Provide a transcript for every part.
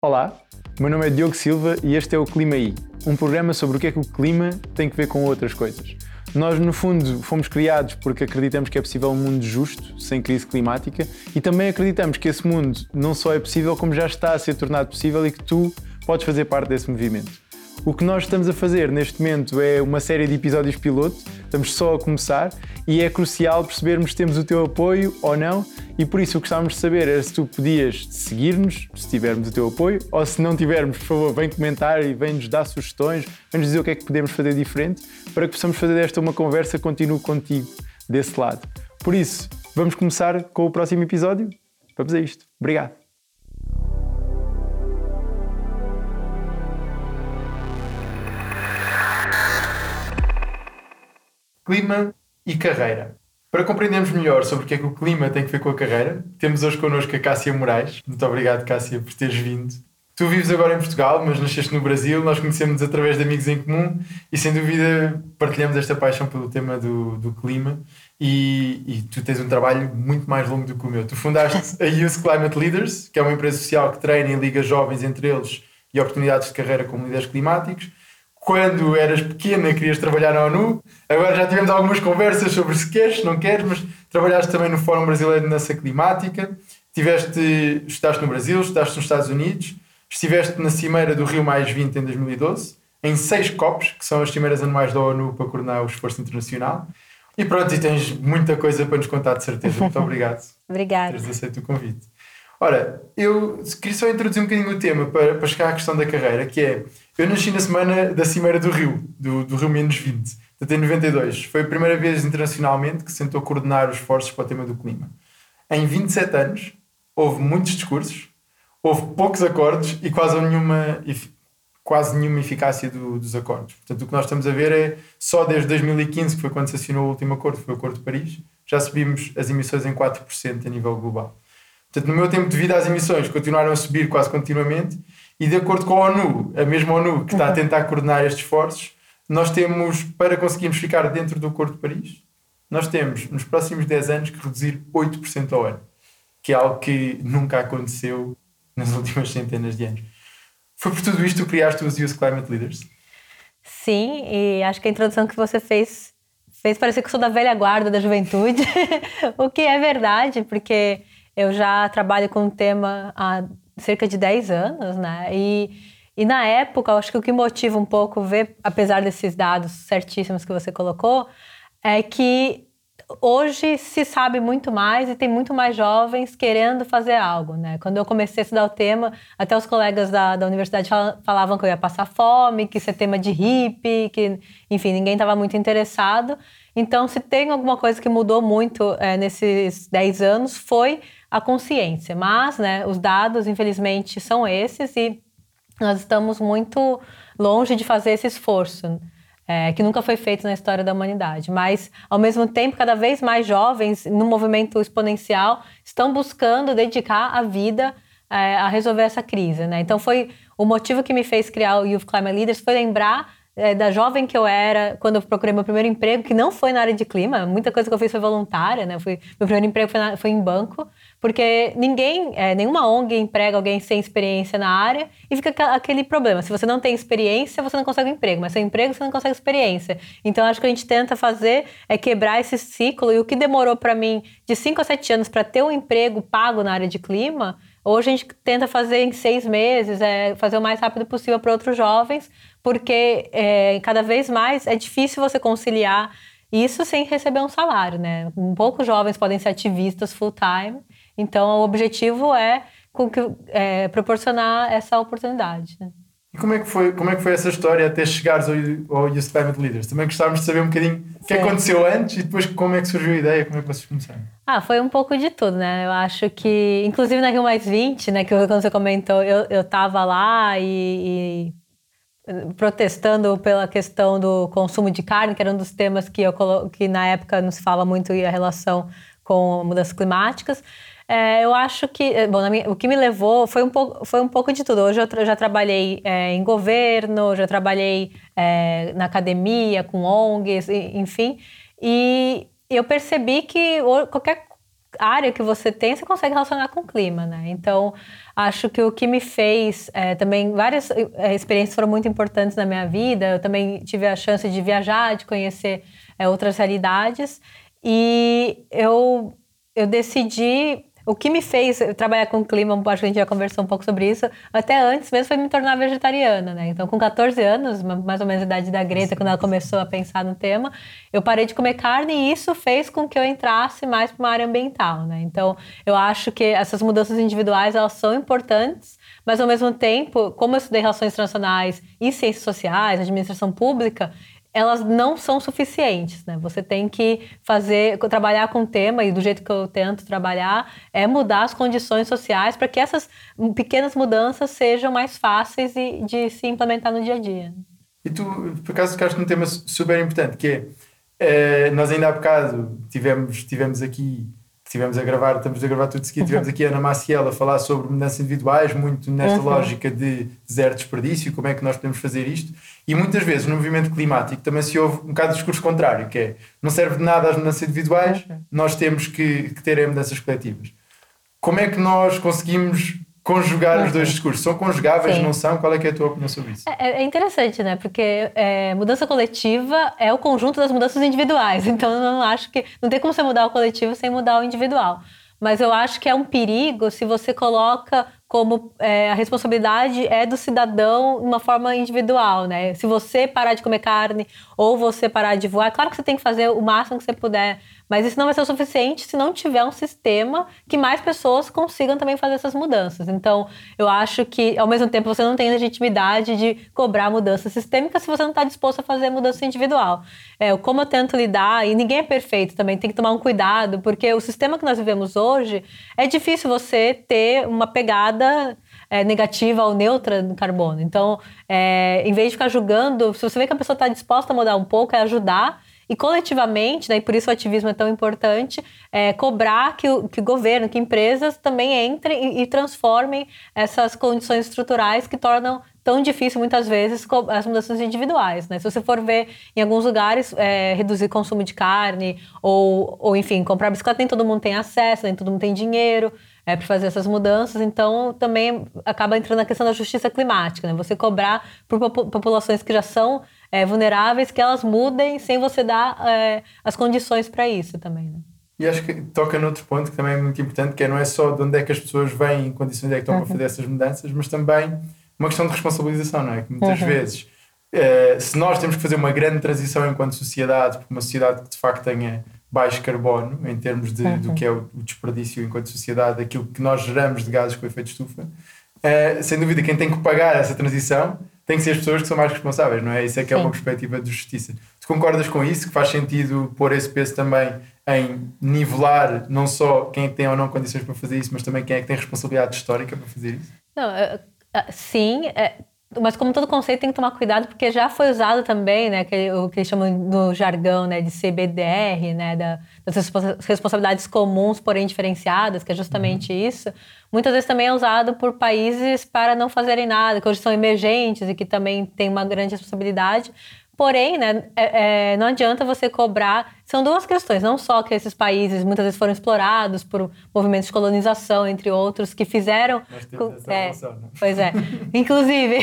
Olá, meu nome é Diogo Silva e este é o Clima I, um programa sobre o que é que o clima tem que ver com outras coisas. Nós, no fundo, fomos criados porque acreditamos que é possível um mundo justo, sem crise climática, e também acreditamos que esse mundo não só é possível, como já está a ser tornado possível e que tu podes fazer parte desse movimento. O que nós estamos a fazer neste momento é uma série de episódios piloto, estamos só a começar e é crucial percebermos se temos o teu apoio ou não e por isso o que gostávamos de saber era se tu podias seguir-nos, se tivermos o teu apoio, ou se não tivermos, por favor, vem comentar e vem-nos dar sugestões, vem-nos dizer o que é que podemos fazer diferente para que possamos fazer desta uma conversa contínua contigo desse lado. Por isso, vamos começar com o próximo episódio? Vamos a isto. Obrigado. Clima e carreira. Para compreendermos melhor sobre o que é que o clima tem que ver com a carreira, temos hoje connosco a Cássia Moraes. Muito obrigado, Cássia, por teres vindo. Tu vives agora em Portugal, mas nasceste no Brasil. Nós conhecemos através de amigos em comum e, sem dúvida, partilhamos esta paixão pelo tema do, do clima. E, e, tu tens um trabalho muito mais longo do que o meu. Tu fundaste a Youth Climate Leaders, que é uma empresa social que treina e liga jovens entre eles e oportunidades de carreira como líderes climáticos quando eras pequena querias trabalhar na ONU. Agora já tivemos algumas conversas sobre se queres, se não queres, mas trabalhaste também no Fórum Brasileiro de Dança Climática. Tiveste, estudaste no Brasil, estudaste nos Estados Unidos, estiveste na Cimeira do Rio Mais 20 em 2012, em seis COPs, que são as cimeiras anuais da ONU para coordenar o esforço internacional. E pronto, e tens muita coisa para nos contar, de certeza. Muito obrigado. Obrigada. Por teres aceito o convite. Ora, eu queria só introduzir um bocadinho o tema para, para chegar à questão da carreira, que é eu nasci na semana da Cimeira do Rio, do, do Rio Menos 20, até 92. Foi a primeira vez internacionalmente que se tentou coordenar os esforços para o tema do clima. Em 27 anos, houve muitos discursos, houve poucos acordos e quase nenhuma, quase nenhuma eficácia do, dos acordos. Portanto, o que nós estamos a ver é só desde 2015, que foi quando se assinou o último acordo, foi o Acordo de Paris, já subimos as emissões em 4% a nível global. Portanto, no meu tempo de vida, as emissões continuaram a subir quase continuamente e de acordo com a ONU, a mesma ONU que está a uhum. tentar coordenar estes esforços, nós temos, para conseguirmos ficar dentro do Acordo de Paris, nós temos, nos próximos 10 anos, que reduzir 8% ao ano, que é algo que nunca aconteceu nas últimas centenas de anos. Foi por tudo isto que criaste os Youth Climate Leaders? Sim, e acho que a introdução que você fez fez parecer que eu sou da velha guarda da juventude, o que é verdade, porque eu já trabalho com o tema há cerca de 10 anos, né? E, e na época, acho que o que motiva um pouco ver, apesar desses dados certíssimos que você colocou, é que hoje se sabe muito mais e tem muito mais jovens querendo fazer algo, né? Quando eu comecei a estudar o tema, até os colegas da, da universidade falavam que eu ia passar fome, que isso é tema de hippie, que, enfim, ninguém estava muito interessado. Então, se tem alguma coisa que mudou muito é, nesses 10 anos, foi a consciência. Mas, né, os dados, infelizmente, são esses e nós estamos muito longe de fazer esse esforço. É, que nunca foi feito na história da humanidade. Mas, ao mesmo tempo, cada vez mais jovens, no movimento exponencial, estão buscando dedicar a vida é, a resolver essa crise. Né? Então, foi o motivo que me fez criar o Youth Climate Leaders, foi lembrar é, da jovem que eu era quando eu procurei meu primeiro emprego, que não foi na área de clima, muita coisa que eu fiz foi voluntária, né? Meu primeiro emprego foi, na, foi em banco, porque ninguém, é, nenhuma ONG emprega alguém sem experiência na área e fica aquele problema. Se você não tem experiência, você não consegue um emprego, mas sem emprego você não consegue experiência. Então acho que a gente tenta fazer é quebrar esse ciclo e o que demorou para mim de 5 a 7 anos para ter um emprego pago na área de clima, Hoje a gente tenta fazer em seis meses, é, fazer o mais rápido possível para outros jovens, porque é, cada vez mais é difícil você conciliar isso sem receber um salário, né? Poucos jovens podem ser ativistas full time, então o objetivo é, é proporcionar essa oportunidade. Né? E como é que foi, como é que foi essa história até chegares ao, ao Youth Climate Leaders? Também gostávamos de saber um bocadinho o que aconteceu antes e depois como é que surgiu a ideia, como é que vocês começaram? Ah, foi um pouco de tudo, né? Eu acho que, inclusive na Rio Mais 20, né, que quando você comentou, eu, eu tava lá e, e protestando pela questão do consumo de carne, que era um dos temas que, eu, que na época não se fala muito e a relação com mudanças climáticas. É, eu acho que, é, bom, minha, o que me levou foi um pouco, foi um pouco de tudo. Hoje eu já trabalhei é, em governo, já trabalhei é, na academia, com ONGs, enfim, e eu percebi que qualquer área que você tem, você consegue relacionar com o clima, né? Então, acho que o que me fez é, também várias é, experiências foram muito importantes na minha vida. Eu também tive a chance de viajar, de conhecer é, outras realidades e eu eu decidi o que me fez trabalhar com clima, acho que a gente já conversou um pouco sobre isso, até antes mesmo foi me tornar vegetariana, né? Então, com 14 anos, mais ou menos a idade da Greta, quando ela começou a pensar no tema, eu parei de comer carne e isso fez com que eu entrasse mais para uma área ambiental, né? Então, eu acho que essas mudanças individuais, elas são importantes, mas ao mesmo tempo, como eu estudei relações internacionais e ciências sociais, administração pública, elas não são suficientes, né? Você tem que fazer, trabalhar com o tema e do jeito que eu tento trabalhar é mudar as condições sociais para que essas pequenas mudanças sejam mais fáceis de, de, se implementar no dia a dia. E tu, por acaso, tocaste num tema super importante que é, é nós ainda há bocado tivemos, tivemos aqui estivemos a gravar, estamos a gravar tudo seguido, tivemos aqui a Ana Maciel a falar sobre mudanças individuais, muito nesta uhum. lógica de zero desperdício, como é que nós podemos fazer isto. E muitas vezes no movimento climático também se ouve um bocado o discurso contrário, que é não serve de nada as mudanças individuais, uhum. nós temos que, que ter mudanças coletivas. Como é que nós conseguimos conjugar uhum. os dois discursos. São conjugáveis, Sim. não são? Qual é, é a tua opinião sobre isso? É, é interessante, né? Porque é, mudança coletiva é o conjunto das mudanças individuais. Então, eu não acho que... Não tem como você mudar o coletivo sem mudar o individual. Mas eu acho que é um perigo se você coloca como é, a responsabilidade é do cidadão de uma forma individual, né? Se você parar de comer carne ou você parar de voar, claro que você tem que fazer o máximo que você puder mas isso não vai ser o suficiente se não tiver um sistema que mais pessoas consigam também fazer essas mudanças. Então, eu acho que, ao mesmo tempo, você não tem legitimidade de cobrar mudança sistêmica se você não está disposto a fazer mudança individual. É, como eu tento lidar, e ninguém é perfeito também, tem que tomar um cuidado, porque o sistema que nós vivemos hoje, é difícil você ter uma pegada é, negativa ou neutra no carbono. Então, é, em vez de ficar julgando, se você vê que a pessoa está disposta a mudar um pouco, é ajudar e coletivamente, né, e por isso o ativismo é tão importante, é, cobrar que o, que o governo, que empresas também entrem e, e transformem essas condições estruturais que tornam tão difícil muitas vezes as mudanças individuais, né? Se você for ver em alguns lugares é, reduzir consumo de carne ou, ou enfim comprar bicicleta nem todo mundo tem acesso, nem todo mundo tem dinheiro é, para fazer essas mudanças, então também acaba entrando na questão da justiça climática, né? Você cobrar por populações que já são é, vulneráveis que elas mudem sem você dar é, as condições para isso também. Né? E acho que toca noutro ponto que também é muito importante, que é não é só de onde é que as pessoas vêm, em condições é que estão uhum. para fazer essas mudanças, mas também uma questão de responsabilização, não é? Que muitas uhum. vezes, é, se nós temos que fazer uma grande transição enquanto sociedade, para uma sociedade que de facto tenha baixo carbono, em termos de, uhum. do que é o, o, desperdício enquanto sociedade, aquilo que nós geramos de gases com efeito de estufa, é, sem dúvida quem tem que pagar essa transição tem que ser as pessoas que são mais responsáveis, não é? Isso é que Sim. é uma perspectiva de justiça. Tu concordas com isso? Que faz sentido pôr esse peso também em nivelar não só quem é tem ou não condições para fazer isso, mas também quem é que tem responsabilidade histórica para fazer isso? Não, sim, é, mas como todo conceito tem que tomar cuidado porque já foi usado também, né, que, o que eles chamam no jargão, né, de CBDR, né, da, das responsabilidades comuns, porém diferenciadas, que é justamente uhum. isso. Muitas vezes também é usado por países para não fazerem nada, que hoje são emergentes e que também têm uma grande responsabilidade, Porém, né, é, é, não adianta você cobrar. São duas questões, não só que esses países muitas vezes foram explorados por movimentos de colonização, entre outros, que fizeram. é, relação, né? Pois é. Inclusive,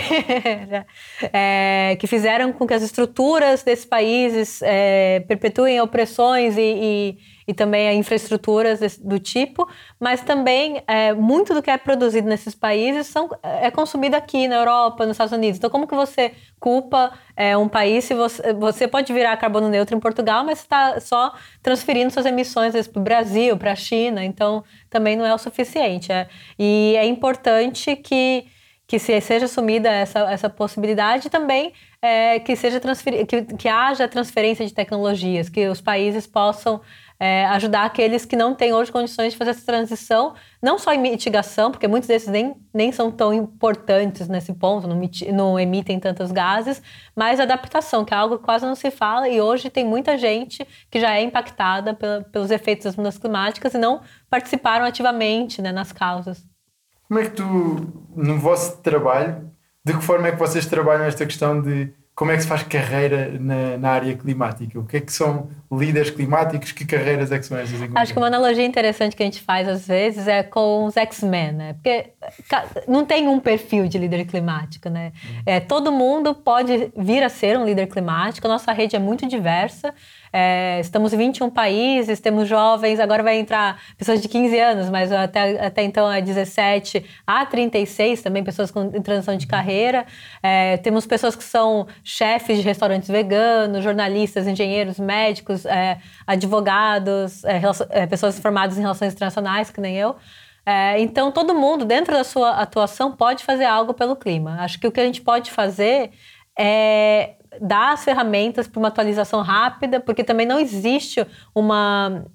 é, que fizeram com que as estruturas desses países é, perpetuem opressões e, e e também a infraestruturas do tipo, mas também é, muito do que é produzido nesses países são, é consumido aqui na Europa, nos Estados Unidos. Então, como que você culpa é, um país se você, você pode virar carbono neutro em Portugal, mas está só transferindo suas emissões para o Brasil, para a China, então também não é o suficiente. É. E é importante que que se seja assumida essa, essa possibilidade também é, que seja que, que haja transferência de tecnologias, que os países possam é, ajudar aqueles que não têm hoje condições de fazer essa transição, não só em mitigação, porque muitos desses nem, nem são tão importantes nesse ponto, não, não emitem tantos gases, mas adaptação, que é algo que quase não se fala, e hoje tem muita gente que já é impactada pela, pelos efeitos das mudanças climáticas e não participaram ativamente né, nas causas. Como é que tu, no vosso trabalho, de que forma é que vocês trabalham esta questão de como é que se faz carreira na, na área climática? O que é que são líderes climáticos? Que carreiras é que são essas? Acho que uma analogia interessante que a gente faz às vezes é com os X-Men, né? Porque não tem um perfil de líder climático, né? É, todo mundo pode vir a ser um líder climático, a nossa rede é muito diversa. É, estamos em 21 países, temos jovens, agora vai entrar pessoas de 15 anos, mas até, até então é 17 a 36 também, pessoas com transição de carreira. É, temos pessoas que são chefes de restaurantes veganos, jornalistas, engenheiros, médicos, é, advogados, é, é, pessoas formadas em relações internacionais, que nem eu. É, então, todo mundo, dentro da sua atuação, pode fazer algo pelo clima. Acho que o que a gente pode fazer é dar as ferramentas para uma atualização rápida, porque também não existe uma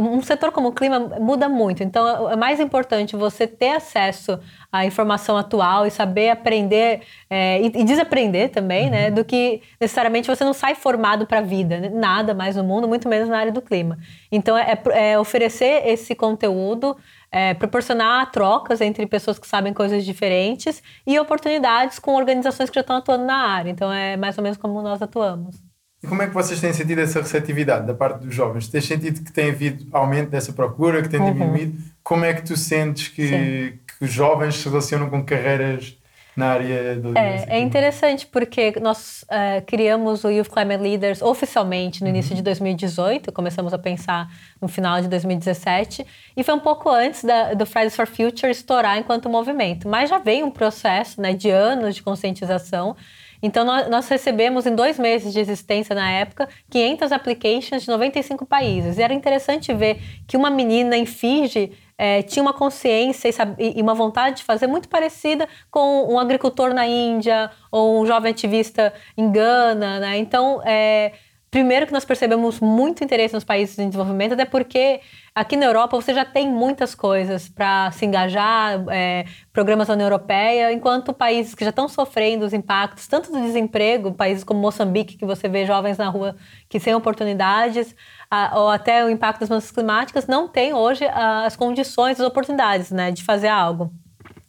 um setor como o clima muda muito, então é mais importante você ter acesso à informação atual e saber aprender é, e, e, desaprender também, né, uhum. né? Do que necessariamente você não sai formado para a vida, né, nada mais no mundo, muito menos na área do clima. Então é, é oferecer esse conteúdo é, proporcionar trocas entre pessoas que sabem coisas diferentes e oportunidades com organizações que já estão atuando na área. Então, é mais ou menos como nós atuamos. E como é que vocês têm sentido essa receptividade da parte dos jovens? Tens sentido que tem havido aumento dessa procura, que tem uhum. diminuído? Como é que tu sentes que, que os jovens se relacionam com carreiras na área do é, é interessante porque nós uh, criamos o Youth Climate Leaders oficialmente no uhum. início de 2018, começamos a pensar no final de 2017 e foi um pouco antes da, do Fridays for Future estourar enquanto movimento, mas já veio um processo né, de anos de conscientização então, nós, recebemos em dois meses de existência na época 500 applications de 95 países. E era interessante ver que uma menina em Fiji é, tinha uma consciência e, e, uma vontade de fazer muito parecida com um agricultor na Índia ou um jovem ativista em Gana, né? Então, é, primeiro que nós percebemos muito interesse nos países em desenvolvimento, até porque aqui na Europa você já tem muitas coisas para se engajar, é, programas da União Europeia, enquanto países que já estão sofrendo os impactos, tanto do desemprego, países como Moçambique, que você vê jovens na rua que sem oportunidades, a, ou até o impacto das mudanças climáticas, não tem hoje a, as condições, as oportunidades né, de fazer algo.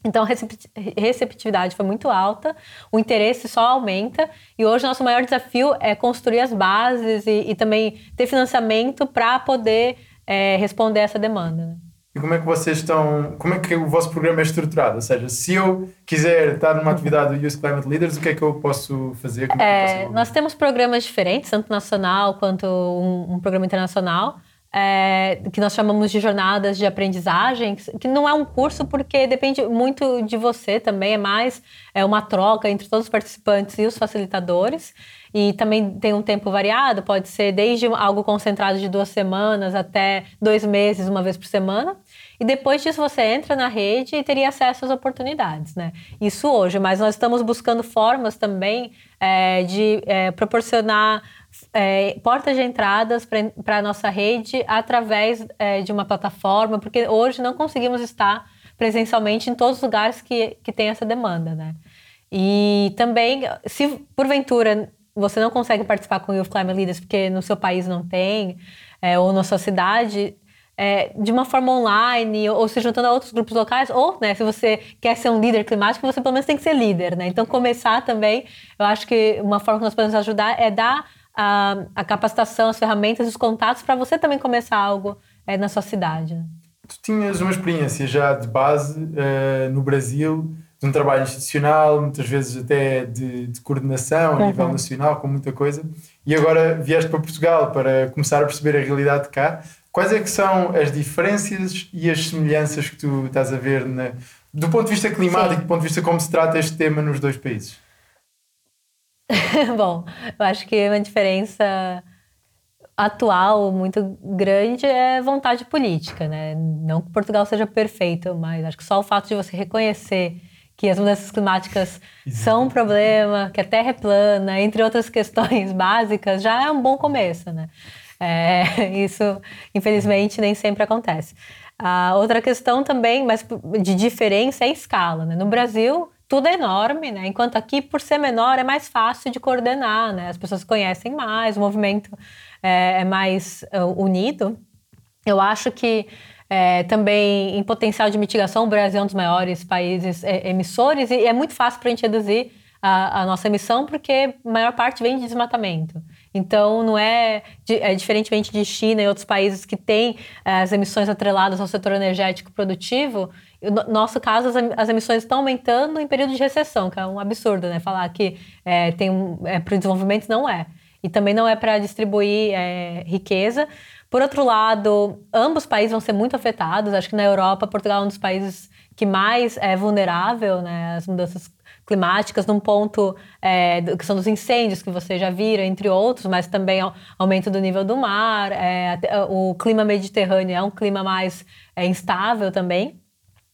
Então a receptividade foi muito alta, o interesse só aumenta e hoje nosso maior desafio é construir as bases e, e também ter financiamento para poder é, responder essa demanda. Né? E como é que vocês estão, como é que o vosso programa é estruturado? Ou seja, se eu quiser estar numa atividade do Youth Climate Leaders, o que é que eu posso fazer? É, posso nós temos programas diferentes, tanto nacional quanto um, um programa internacional. É, que nós chamamos de jornadas de aprendizagem, que não é um curso porque depende muito de você também, é mais é uma troca entre todos os participantes e os facilitadores. E também tem um tempo variado, pode ser desde algo concentrado de duas semanas até dois meses, uma vez por semana. E depois disso você entra na rede e teria acesso às oportunidades, né? Isso hoje, mas nós estamos buscando formas também é, de é, proporcionar é, portas de entradas para a nossa rede através é, de uma plataforma, porque hoje não conseguimos estar presencialmente em todos os lugares que, que tem essa demanda, né? E também, se porventura você não consegue participar com o Youth Climate Leaders porque no seu país não tem, é, ou na sua cidade, é, de uma forma online, ou, ou, se juntando a outros grupos locais, ou, né, se você quer ser um líder climático, você pelo menos tem que ser líder, né? Então, começar também, eu acho que uma forma que nós podemos ajudar é dar a, a capacitação, as ferramentas, os contatos para você também começar algo é, na sua cidade. Tu tinhas uma experiência já de base uh, no Brasil, de um trabalho institucional, muitas vezes até de, de coordenação a uhum. nível nacional, com muita coisa, e agora vieste para Portugal para começar a perceber a realidade de cá. Quais é que são as diferenças e as semelhanças que tu estás a ver na, do ponto de vista climático, Sim. do ponto de vista como se trata este tema nos dois países? Bom, eu acho que uma diferença atual muito grande é vontade política, né? Não que Portugal seja perfeito, mas acho que só o fato de você reconhecer que as mudanças climáticas são um problema, que a Terra é plana, entre outras questões básicas, já é um bom começo, né? É, isso, infelizmente, nem sempre acontece. A outra questão também, mas de diferença, é a escala. Né? No Brasil, tudo é enorme, né? Enquanto aqui, por ser menor, é mais fácil de coordenar, né? As pessoas conhecem mais, o movimento é, é mais uh, unido. Eu acho que é, também em potencial de mitigação, o Brasil é um dos maiores países é, emissores e é muito fácil para a gente reduzir a, a, nossa emissão porque a maior parte vem de desmatamento. Então, não é, é diferentemente de China e outros países que têm é, as emissões atreladas ao setor energético produtivo, no nosso caso, as, emissões estão aumentando em período de recessão, que é um absurdo, né? Falar que é, tem é, para o desenvolvimento não é. E também não é para distribuir é, riqueza. Por outro lado, ambos países vão ser muito afetados. Acho que na Europa, Portugal é um dos países que mais é vulnerável né, às mudanças climáticas, num ponto é, que são dos incêndios que você já viram, entre outros, mas também aumento do nível do mar. É, o clima mediterrâneo é um clima mais é, instável também.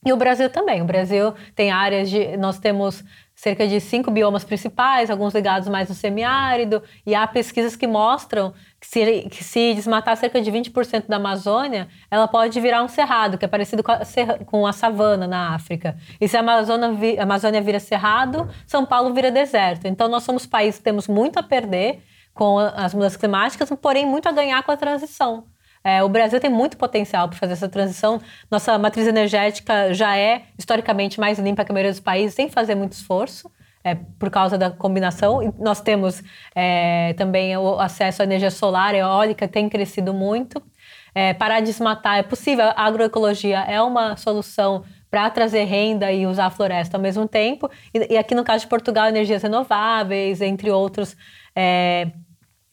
E o Brasil também. O Brasil tem áreas de. Nós temos cerca de cinco biomas principais, alguns ligados mais no semiárido, e há pesquisas que mostram que se, que se desmatar cerca de 20% da Amazônia, ela pode virar um cerrado, que é parecido com a, com a savana na África. E se a Amazônia, a Amazônia vira cerrado, São Paulo vira deserto. Então, nós somos países que temos muito a perder com as mudanças climáticas, porém muito a ganhar com a transição. É, o Brasil tem muito potencial para fazer essa transição. Nossa matriz energética já é historicamente mais limpa que a maioria dos países, sem fazer muito esforço. É, por causa da combinação. E nós temos é, também o acesso à energia solar, eólica tem crescido muito. É, parar de desmatar é possível, a agroecologia é uma solução para trazer renda e usar a floresta ao mesmo tempo. E, e, aqui no caso de Portugal, energias renováveis, entre outros é,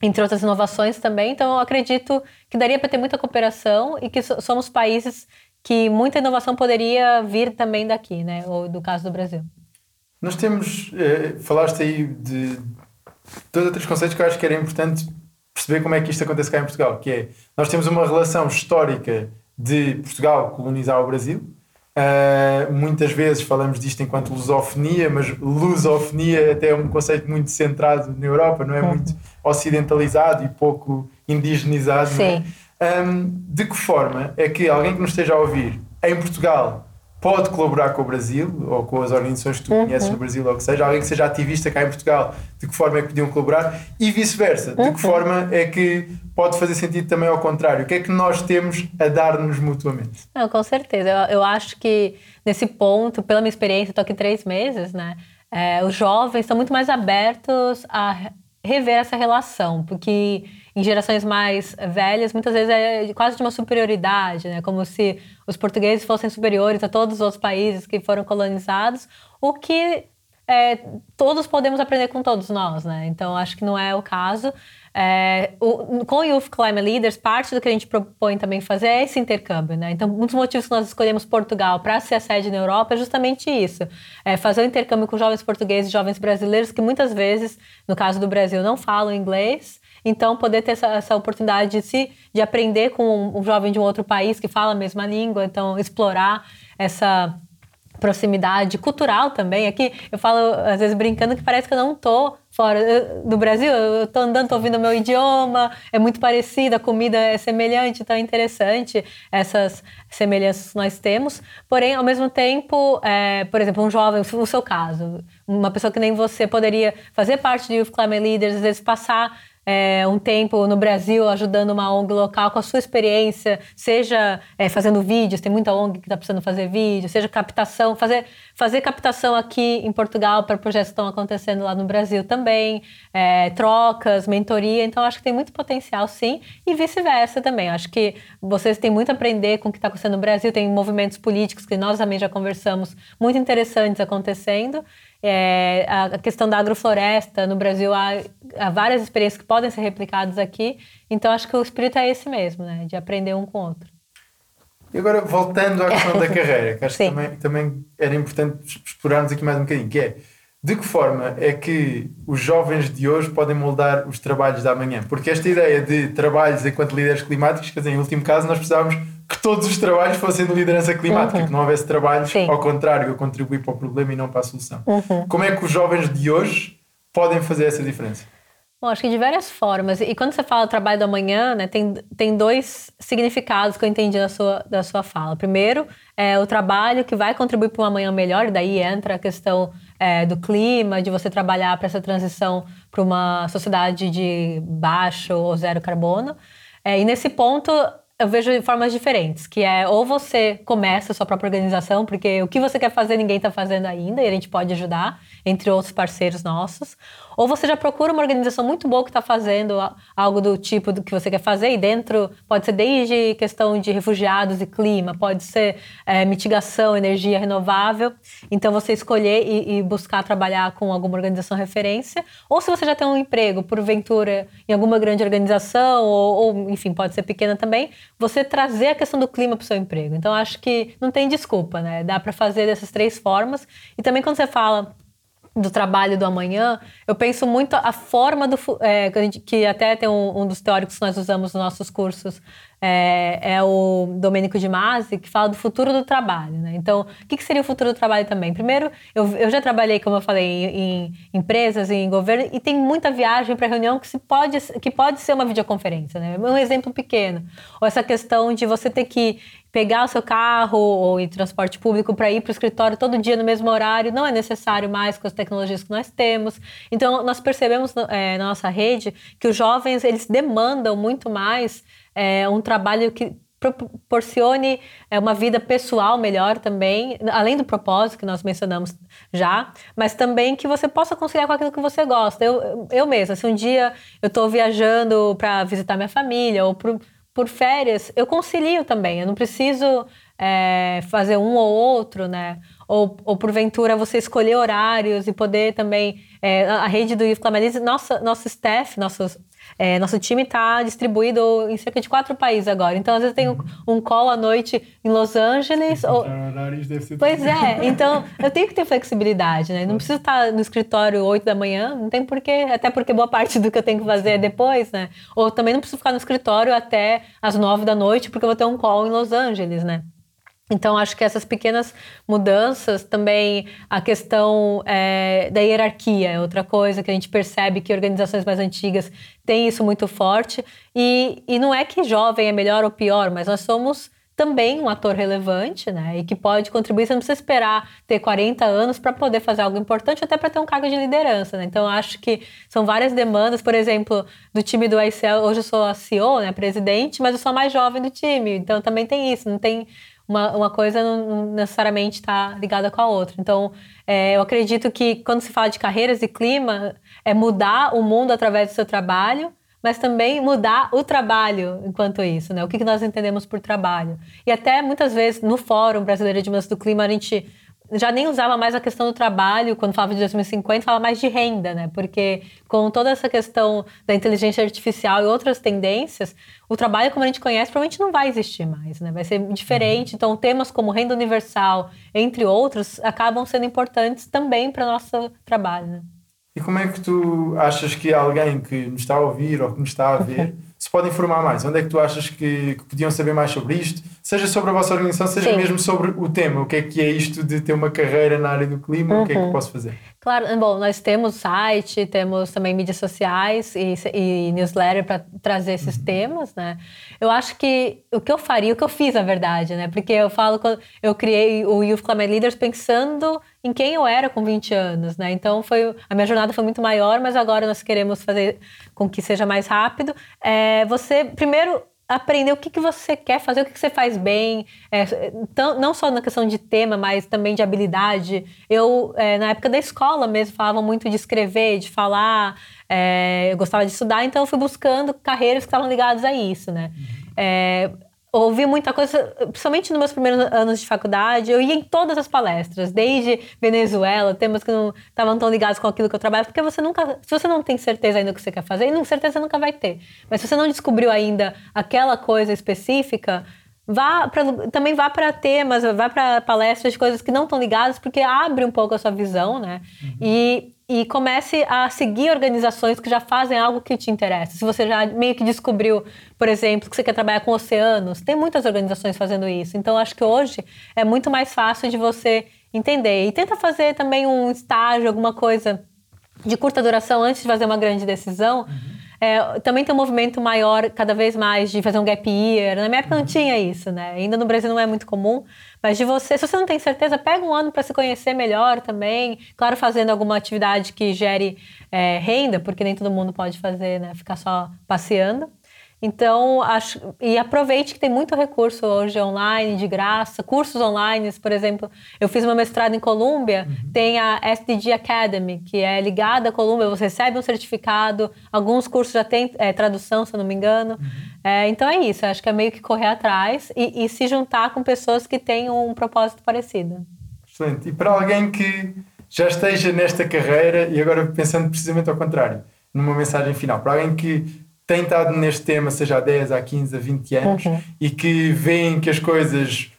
entre outras inovações também. Então, eu acredito que daria para ter muita cooperação e que somos países que muita inovação poderia vir também daqui, né? Ou do caso do Brasil. Nós temos, eh, falaste aí de dois ou três conceitos que eu acho que era importante perceber como é que isto acontece cá em Portugal, que é, nós temos uma relação histórica de Portugal colonizar o Brasil, Uh, muitas vezes falamos disto enquanto lusofonia, mas lusofonia até é um conceito muito centrado na Europa, não é uhum. muito ocidentalizado e pouco indigenizado. É? Sim. É? Um, de que forma é que alguém que nos esteja a ouvir em Portugal pode colaborar com o Brasil ou com as organizações que tu uhum. conheces no Brasil ou que seja, alguém que seja ativista cá em Portugal, de que forma é que podiam colaborar e vice-versa, de uhum. que forma é que pode fazer sentido também ao contrário, o que é que nós temos a dar-nos mutuamente? Não, com certeza, eu, eu acho que nesse ponto, pela minha experiência, estou aqui três meses, né, é, os jovens estão muito mais abertos a rever essa relação, porque em gerações mais velhas, muitas vezes é quase de uma superioridade, né? Como se os portugueses fossem superiores a todos os outros países que foram colonizados, o que é, todos podemos aprender com todos nós, né? Então, acho que não é o caso. É, o, com o Youth Climate Leaders, parte do que a gente propõe também fazer é esse intercâmbio, né? Então, um dos motivos que nós escolhemos Portugal para ser a sede na Europa é justamente isso: é fazer o um intercâmbio com jovens portugueses e jovens brasileiros que muitas vezes, no caso do Brasil, não falam inglês. Então, poder ter essa, essa oportunidade de, se, de aprender com um, jovem de um outro país que fala a mesma língua, então, explorar essa proximidade cultural também. Aqui eu falo, às vezes, brincando, que parece que eu não tô fora do Brasil. Eu tô andando, tô ouvindo o meu idioma, é muito parecido, a comida é semelhante, então é interessante essas semelhanças que nós temos. Porém, ao mesmo tempo, é, por exemplo, um jovem, no seu caso, uma pessoa que nem você poderia fazer parte do Youth Climate Leaders, às vezes passar é, um tempo no Brasil ajudando uma ONG local com a sua experiência, seja é, fazendo vídeos, tem muita ONG que está precisando fazer vídeos, seja captação, fazer, fazer captação aqui em Portugal para projetos que estão acontecendo lá no Brasil também, é, trocas, mentoria. Então, acho que tem muito potencial, sim, e vice-versa também. Acho que vocês têm muito a aprender com o que está acontecendo no Brasil, tem movimentos políticos que nós também já conversamos, muito interessantes acontecendo. É, a questão da agrofloresta, no Brasil há, há, várias experiências que podem ser replicadas aqui, então acho que o espírito é esse mesmo, né? de aprender um com o outro. E agora, voltando à questão da carreira, que acho que também, também era importante explorarmos aqui mais um bocadinho, que é de que forma é que os jovens de hoje podem moldar os trabalhos da manhã? Porque esta ideia de trabalhos enquanto líderes climáticos, quer dizer, em último caso, nós precisávamos que todos os trabalhos fossem de liderança climática, uhum. que não houvesse trabalhos Sim. ao contrário, a contribuir para o problema e não para a solução. Uhum. Como é que os jovens de hoje podem fazer essa diferença? Bom, acho que de várias formas. E quando você fala trabalho da manhã, né, tem, tem dois significados que eu entendi da sua, da sua fala. Primeiro, é o trabalho que vai contribuir para uma manhã melhor, e daí entra a questão é, do clima, de você trabalhar para essa transição para uma sociedade de baixo ou zero carbono. É, e nesse ponto, eu vejo de formas diferentes, que é ou você começa a sua própria organização, porque o que você quer fazer ninguém está fazendo ainda e a gente pode ajudar, entre outros parceiros nossos, ou você já procura uma organização muito boa que está fazendo algo do tipo do que você quer fazer e dentro pode ser desde questão de refugiados e clima, pode ser é, mitigação, energia renovável. Então você escolher e, e, buscar trabalhar com alguma organização referência, ou se você já tem um emprego, porventura, em alguma grande organização, ou, ou enfim, pode ser pequena também, você trazer a questão do clima para o seu emprego. Então acho que não tem desculpa, né? Dá para fazer dessas três formas. E também quando você fala do trabalho do amanhã, eu penso muito a forma do é, que até tem um, um, dos teóricos que nós usamos nos nossos cursos é, é, o Domênico de Masi, que fala do futuro do trabalho. Né? Então, o que, que, seria o futuro do trabalho também? Primeiro, eu, eu já trabalhei, como eu falei, em, em empresas, em governo, e tem muita viagem para reunião que, se pode, que pode ser uma videoconferência. Né? Um exemplo pequeno. Ou essa questão de você ter que pegar o seu carro ou em transporte público para ir para o escritório todo dia no mesmo horário não é necessário mais com as tecnologias que nós temos. Então, nós percebemos é, na nossa rede que os jovens eles demandam muito mais é, um trabalho que proporcione é, uma vida pessoal melhor também, além do propósito que nós mencionamos já, mas também que você possa conciliar com aquilo que você gosta. Eu, eu mesma, se um dia eu estou viajando para visitar minha família ou por por férias, eu concilio também. Eu não preciso é, fazer um ou outro, né? Ou, ou porventura você escolher horários e poder também. É, a rede do nossa, nosso staff, nossos é, nosso time está distribuído em cerca de quatro países agora. Então, às vezes, tem um, um call à noite em Los Angeles. Ou... Pois é, então eu tenho que ter flexibilidade, né? Não preciso estar no escritório 8 da manhã, não tem porquê, até porque boa parte do que eu tenho que fazer é depois, né? Ou também não preciso ficar no escritório até as 9 da noite, porque eu vou ter um call em Los Angeles, né? Então, acho que essas pequenas mudanças, também a questão é, da hierarquia é outra coisa que a gente percebe que organizações mais antigas têm isso muito forte. E, e não é que jovem é melhor ou pior, mas nós somos também um ator relevante, né? E que pode contribuir. Você não precisa esperar ter 40 anos para poder fazer algo importante, até para ter um cargo de liderança, né? Então, acho que são várias demandas. Por exemplo, do time do ICL, hoje eu sou a CEO, né? Presidente, mas eu sou a mais jovem do time. Então, também tem isso. Não tem uma, uma coisa não necessariamente está ligada com a outra. Então, é, eu acredito que quando se fala de carreiras e clima, é mudar o mundo através do seu trabalho, mas também mudar o trabalho enquanto isso, né? O que, que nós entendemos por trabalho. E até muitas vezes no Fórum Brasileiro de Mudança do Clima, a gente já nem usava mais a questão do trabalho, quando falava de 2050, falava mais de renda, né? Porque com toda essa questão da inteligência artificial e outras tendências, o trabalho como a gente conhece provavelmente não vai existir mais, né? Vai ser diferente. Uhum. Então, temas como renda universal, entre outros, acabam sendo importantes também para o nosso trabalho, né? E como é que tu achas que alguém que nos está a ouvir ou que nos está a ver se pode informar mais? Onde é que tu achas que, que, podiam saber mais sobre isto? Seja sobre a vossa organização, seja Sim. mesmo sobre o tema. O que é que é isto de ter uma carreira na área do clima? Uhum. O que é que uhum. posso fazer? Claro, bom, nós temos site, temos também mídias sociais e, e newsletter para trazer esses uhum. temas, né? Eu acho que o que eu faria, o que eu fiz, na verdade, né? Porque eu falo que eu criei o Youth Climate Leaders pensando em quem eu era com 20 anos, né? Então foi a minha jornada foi muito maior, mas agora nós queremos fazer com que seja mais rápido. É, você primeiro aprender o que, que você quer fazer, o que, que você faz bem, é, tão, não só na questão de tema, mas também de habilidade. Eu, é, na época da escola mesmo, falava muito de escrever, de falar, é, eu gostava de estudar, então eu fui buscando carreiras que estavam ligadas a isso, né? É, ouvi muita coisa, principalmente nos meus primeiros anos de faculdade, eu ia em todas as palestras, desde Venezuela, temas que não estavam tão ligados com aquilo que eu trabalho, porque você nunca, se você não tem certeza ainda do que você quer fazer, e não certeza nunca vai ter. Mas se você não descobriu ainda aquela coisa específica, vá pra, também vá para temas, vá para palestras coisas que não estão ligadas, porque abre um pouco a sua visão, né? Uhum. E e comece a seguir organizações que já fazem algo que te interessa. Se você já meio que descobriu, por exemplo, que você quer trabalhar com oceanos, tem muitas organizações fazendo isso. Então, acho que hoje é muito mais fácil de você entender. E tenta fazer também um estágio, alguma coisa de curta duração antes de fazer uma grande decisão. Uhum é, também tem um movimento maior, cada vez mais, de fazer um gap year. Na minha época não tinha isso, né? Ainda no Brasil não é muito comum. Mas de você, se você não tem certeza, pega um ano para se conhecer melhor também. Claro, fazendo alguma atividade que gere é, renda, porque nem todo mundo pode fazer, né? Ficar só passeando. Então, acho, e aproveite que tem muito recurso hoje online, de graça, cursos online, por exemplo. Eu fiz uma mestrado em Colômbia, uhum. tem a SDG Academy, que é ligada à Colômbia, você recebe um certificado, alguns cursos já têm é, tradução, se eu não me engano. Uhum. É, então é isso, acho que é meio que correr atrás e, e se juntar com pessoas que têm um propósito parecido. Excelente. E para alguém que já esteja nesta carreira, e agora pensando precisamente ao contrário, numa mensagem final, para alguém que tem estado neste tema, seja há 10, há 15, há 20 anos, uhum. e que veem que as coisas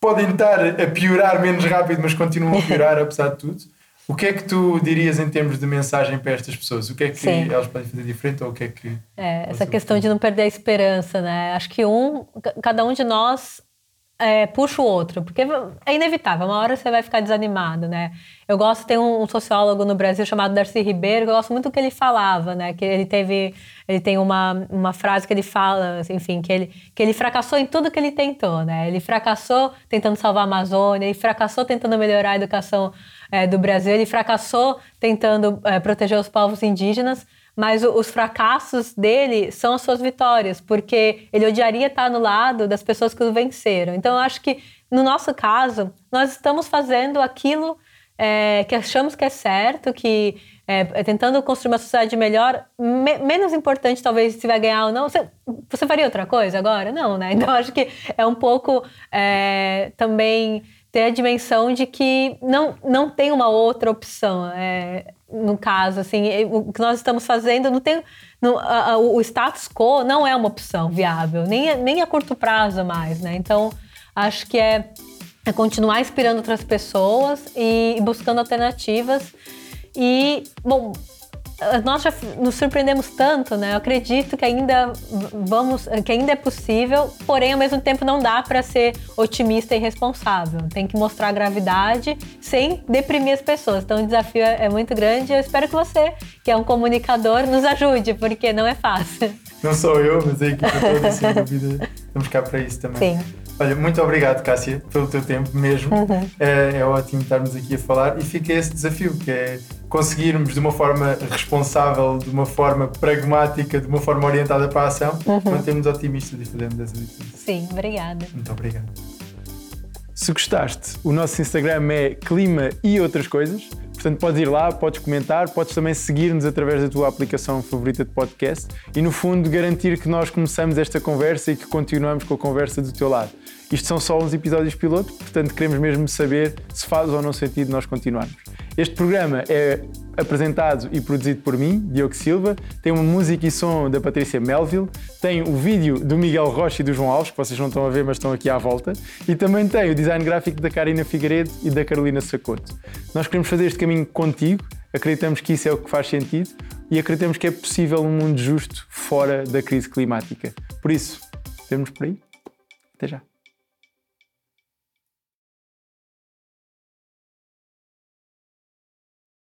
podem estar a piorar menos rápido, mas continuam a piorar apesar de tudo. O que é que tu dirias em termos de mensagem para estas pessoas? O que é que Sim. elas podem fazer diferente ou o que é que. É, essa questão de não perder a esperança, né? Acho que um, cada um de nós é, puxa o outro, porque é inevitável, uma hora você vai ficar desanimado, né? Eu gosto, tem um, sociólogo no Brasil chamado Darcy Ribeiro, que eu gosto muito do que ele falava, né? Que ele teve, ele tem uma, uma frase que ele fala, enfim, que ele, que ele fracassou em tudo que ele tentou, né? Ele fracassou tentando salvar a Amazônia, ele fracassou tentando melhorar a educação é, do Brasil, ele fracassou tentando é, proteger os povos indígenas, mas os fracassos dele são as suas vitórias, porque ele odiaria estar no lado das pessoas que o venceram. Então, eu acho que, no nosso caso, nós estamos fazendo aquilo é, que achamos que é certo, que é, é tentando construir uma sociedade melhor, me, menos importante talvez se vai ganhar ou não. Você, você faria outra coisa agora? Não, né? Então, acho que é um pouco é, também ter a dimensão de que não, não tem uma outra opção. É, no caso, assim, o que nós estamos fazendo não tem. A, a, o status quo não é uma opção viável, nem, nem a curto prazo mais, né? Então, acho que é, é continuar inspirando outras pessoas e, e buscando alternativas. E, bom, nós já nos surpreendemos tanto, né? Eu acredito que ainda vamos, que ainda é possível, porém ao mesmo tempo não dá para ser otimista e responsável. Tem que mostrar a gravidade sem deprimir as pessoas. Então o desafio é muito grande. Eu espero que você, que é um comunicador, nos ajude, porque não é fácil. Não sou eu, mas a equipa toda, sem dúvida, estamos cá para isso também. Sim. Olha, muito obrigado, Cássia, pelo teu tempo mesmo. Uhum. É, é, ótimo estarmos aqui a falar e fica esse desafio, que é conseguirmos de uma forma responsável, de uma forma pragmática, de uma forma orientada para a ação, uhum. mantermos otimistas e fazermos essa diferença. Sim, obrigada. Muito obrigado. Se gostaste, o nosso Instagram é clima e outras coisas. Portanto, podes ir lá, podes comentar, podes também seguir-nos através da tua aplicação favorita de podcast e, no fundo, garantir que nós começamos esta conversa e que continuamos com a conversa do teu lado. Isto são só uns episódios piloto, portanto, queremos mesmo saber se faz ou não sentido nós continuarmos. Este programa é apresentado e produzido por mim, Diogo Silva, tem uma música e som da Patrícia Melville, tem o vídeo do Miguel Rocha e do João Alves, que vocês não estão a ver, mas estão aqui à volta, e também tem o design gráfico da Karina Figueiredo e da Carolina Sacoto. Nós queremos fazer este caminho contigo, acreditamos que isso é o que faz sentido e acreditamos que é possível um mundo justo fora da crise climática. Por isso, vemos por aí. Até já.